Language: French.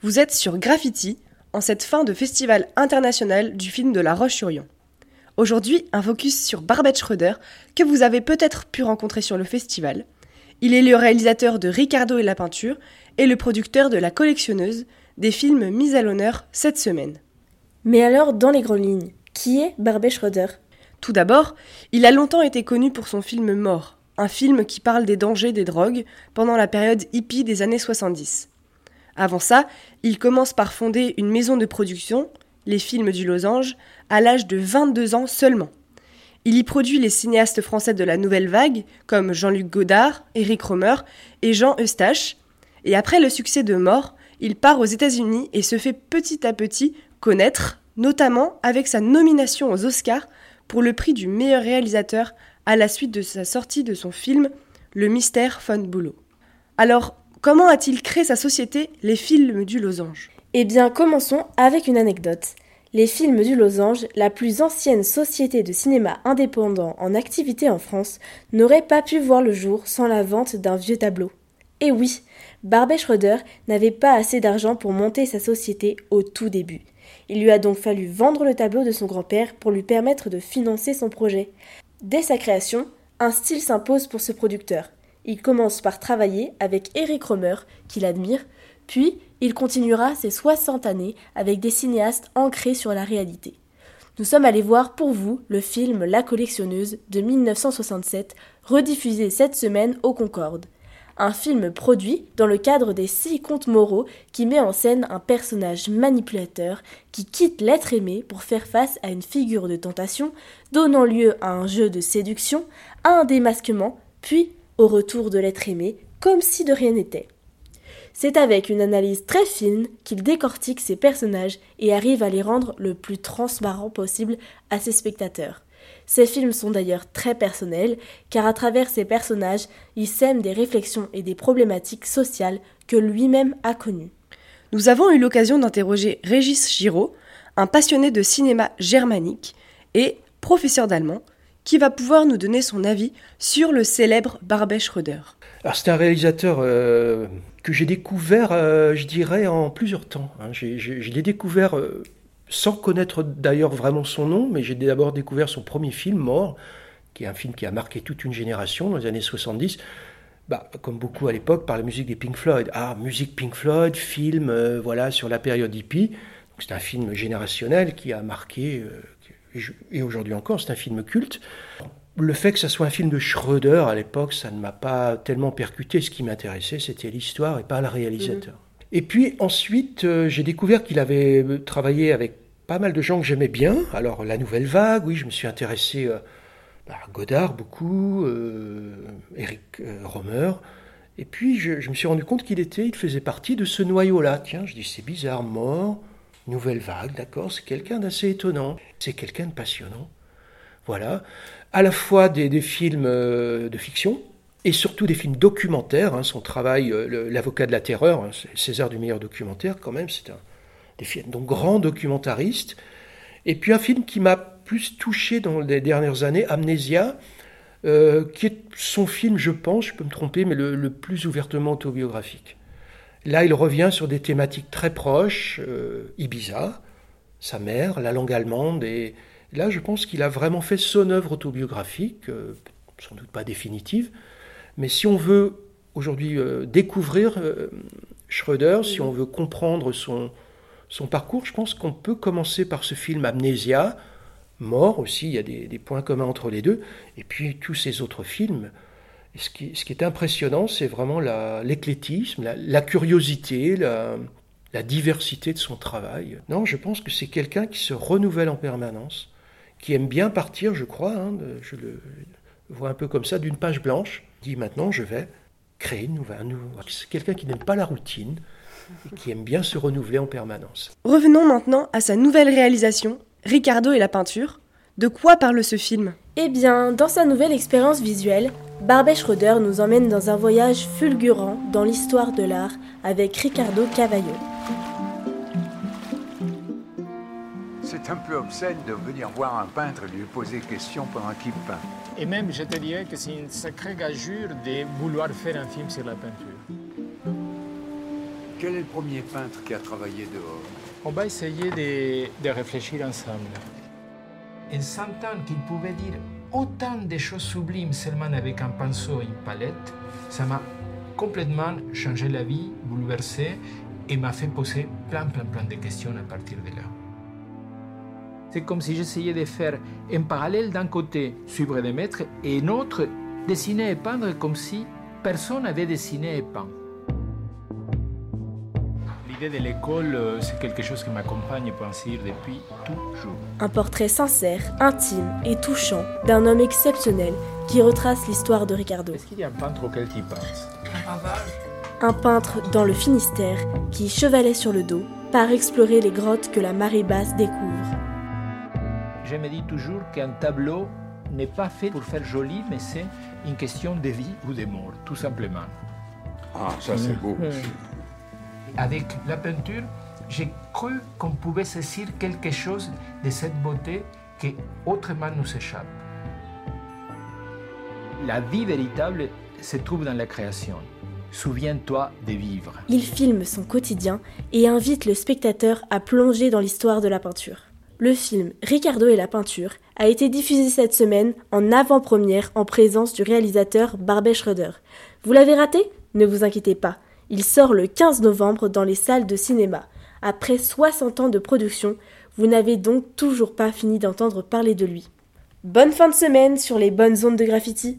Vous êtes sur Graffiti, en cette fin de festival international du film de La Roche-sur-Yon. Aujourd'hui, un focus sur Barbet Schroeder, que vous avez peut-être pu rencontrer sur le festival. Il est le réalisateur de Ricardo et la peinture et le producteur de La collectionneuse, des films mis à l'honneur cette semaine. Mais alors, dans les grandes lignes, qui est Barbet Schroeder? Tout d'abord, il a longtemps été connu pour son film Mort, un film qui parle des dangers des drogues pendant la période hippie des années 70. Avant ça, il commence par fonder une maison de production, les films du Losange, à l'âge de 22 ans seulement. Il y produit les cinéastes français de la nouvelle vague, comme Jean-Luc Godard, Éric Romer et Jean Eustache, et après le succès de Mort, il part aux États-Unis et se fait petit à petit connaître, notamment avec sa nomination aux Oscars pour le prix du meilleur réalisateur à la suite de sa sortie de son film Le mystère von Boulot. Alors, Comment a-t-il créé sa société, les films du Losange? Eh bien, commençons avec une anecdote. Les films du Losange, la plus ancienne société de cinéma indépendant en activité en France, n'aurait pas pu voir le jour sans la vente d'un vieux tableau. Et oui, Barbet Schroeder n'avait pas assez d'argent pour monter sa société au tout début. Il lui a donc fallu vendre le tableau de son grand-père pour lui permettre de financer son projet. Dès sa création, un style s'impose pour ce producteur. Il commence par travailler avec Eric Romer, qu'il admire, puis il continuera ses 60 années avec des cinéastes ancrés sur la réalité. Nous sommes allés voir pour vous le film La collectionneuse de 1967, rediffusé cette semaine au Concorde. Un film produit dans le cadre des six contes moraux qui met en scène un personnage manipulateur qui quitte l'être aimé pour faire face à une figure de tentation, donnant lieu à un jeu de séduction, à un démasquement, puis au retour de l'être aimé, comme si de rien n'était. C'est avec une analyse très fine qu'il décortique ses personnages et arrive à les rendre le plus transparent possible à ses spectateurs. Ces films sont d'ailleurs très personnels, car à travers ces personnages, il sème des réflexions et des problématiques sociales que lui-même a connues. Nous avons eu l'occasion d'interroger Régis Giraud, un passionné de cinéma germanique et professeur d'allemand, qui va pouvoir nous donner son avis sur le célèbre Barbet Schroeder. Alors c'est un réalisateur euh, que j'ai découvert, euh, je dirais, en plusieurs temps. Hein. Je l'ai découvert euh, sans connaître d'ailleurs vraiment son nom, mais j'ai d'abord découvert son premier film, Mort, qui est un film qui a marqué toute une génération dans les années 70. Bah, comme beaucoup à l'époque, par la musique des Pink Floyd. Ah, musique Pink Floyd, film, voilà, sur la période hippie. C'est un film générationnel qui a marqué, et aujourd'hui encore, c'est un film culte. Le fait que ça soit un film de Schroeder à l'époque, ça ne m'a pas tellement percuté. Ce qui m'intéressait, c'était l'histoire et pas le réalisateur. Mhm. Et puis ensuite, euh, j'ai découvert qu'il avait euh, travaillé avec pas mal de gens que j'aimais bien. Alors, La Nouvelle Vague, oui, je me suis intéressé euh, à Godard beaucoup, Eric Romer. Et puis, je, je, me suis rendu compte qu'il était, il faisait partie de ce noyau-là. Tiens, je dis, c'est bizarre, mort, Nouvelle Vague, d'accord, c'est quelqu'un d'assez étonnant, c'est quelqu'un de passionnant. Voilà, à la fois des, films euh, de fiction et surtout des films documentaires. Hein, son travail, euh, L'avocat de la terreur, hein, César du meilleur documentaire, quand même, c'est un des donc grand documentariste. Et puis un film qui m'a plus touché dans les dernières années, Amnésia, euh, qui est son film, je pense, je peux me tromper, mais le plus ouvertement autobiographique. Là, il revient sur des thématiques très proches, euh, Ibiza, sa mère, la langue allemande, et là, je pense qu'il a vraiment fait son œuvre autobiographique, euh, sans doute pas définitive, mais si on veut aujourd'hui euh, découvrir Schröder, si on veut comprendre son, parcours, je pense qu'on peut commencer par ce film Amnésia, Mort aussi, il y a des points communs entre les deux, et puis tous ces autres films ce qui, est impressionnant, c'est vraiment l'éclectisme, la, curiosité, la, diversité de son travail. Non, je pense que c'est quelqu'un qui se renouvelle en permanence, qui aime bien partir, je crois, hein, je le vois un peu comme ça, d'une page blanche, dit maintenant je vais créer une nouvelle. C'est quelqu'un qui n'aime pas la routine et qui aime bien se renouveler en permanence. Revenons maintenant à sa nouvelle réalisation, Ricardo et la peinture. De quoi parle ce film? Eh bien, dans sa nouvelle expérience visuelle, Barbet Schroeder nous emmène dans un voyage fulgurant dans l'histoire de l'art avec Ricardo Cavallo. C'est un peu obscène de venir voir un peintre et lui poser question pendant qu'il peint. Et même, je te dirais que c'est une sacrée gageure de vouloir faire un film sur la peinture. Quel est le premier peintre qui a travaillé dehors? On va essayer de, de réfléchir ensemble. En sentant qu'il pouvait dire autant de choses sublimes seulement avec un pinceau et une palette, ça m'a complètement changé la vie, bouleversé et m'a fait poser plein, plein, plein de questions à partir de là. C'est comme si j'essayais de faire un parallèle d'un côté, suivre des maîtres, et un autre, dessiner et peindre comme si personne n'avait dessiné et peint. L'idée de l'école, euh, c'est quelque chose qui m'accompagne, pour ainsi dire, depuis toujours. Un portrait sincère, intime et touchant d'un homme exceptionnel qui retrace l'histoire de Ricardo. Est-ce qu'il y a un peintre auquel tu penses? Un peintre dans le Finistère qui, chevalet sur le dos, part explorer les grottes que la marée basse découvre. Je me dis toujours qu'un tableau n'est pas fait pour faire joli, mais c'est une question de vie ou de mort, tout simplement. Ah, ça c'est beau. Avec la peinture, j'ai cru qu'on pouvait saisir quelque chose de cette beauté qui autrement nous échappe. La vie véritable se trouve dans la création. Souviens-toi de vivre. Il filme son quotidien et invite le spectateur à plonger dans l'histoire de la peinture. Le film Ricardo et la peinture a été diffusé cette semaine en avant-première en présence du réalisateur Barbet Schroeder. Vous l'avez raté? Ne vous inquiétez pas, il sort le 15 novembre dans les salles de cinéma. Après 60 ans de production, vous n'avez donc toujours pas fini d'entendre parler de lui. Bonne fin de semaine sur les bonnes ondes de graffiti